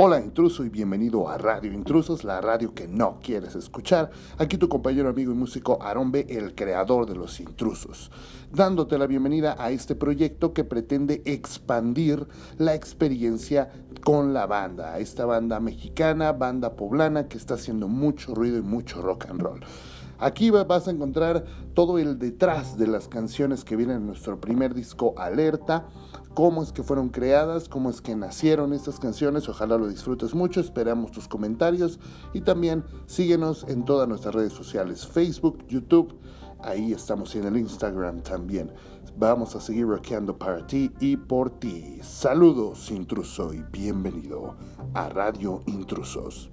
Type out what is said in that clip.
Hola intruso y bienvenido a Radio Intrusos, la radio que no quieres escuchar. Aquí tu compañero amigo y músico Arombe, el creador de los intrusos, dándote la bienvenida a este proyecto que pretende expandir la experiencia con la banda, esta banda mexicana, banda poblana que está haciendo mucho ruido y mucho rock and roll. Aquí vas a encontrar todo el detrás de las canciones que vienen en nuestro primer disco Alerta, cómo es que fueron creadas, cómo es que nacieron estas canciones. Ojalá lo disfrutes mucho, esperamos tus comentarios y también síguenos en todas nuestras redes sociales, Facebook, YouTube, ahí estamos en el Instagram también. Vamos a seguir rockeando para ti y por ti. Saludos, intruso, y bienvenido a Radio Intrusos.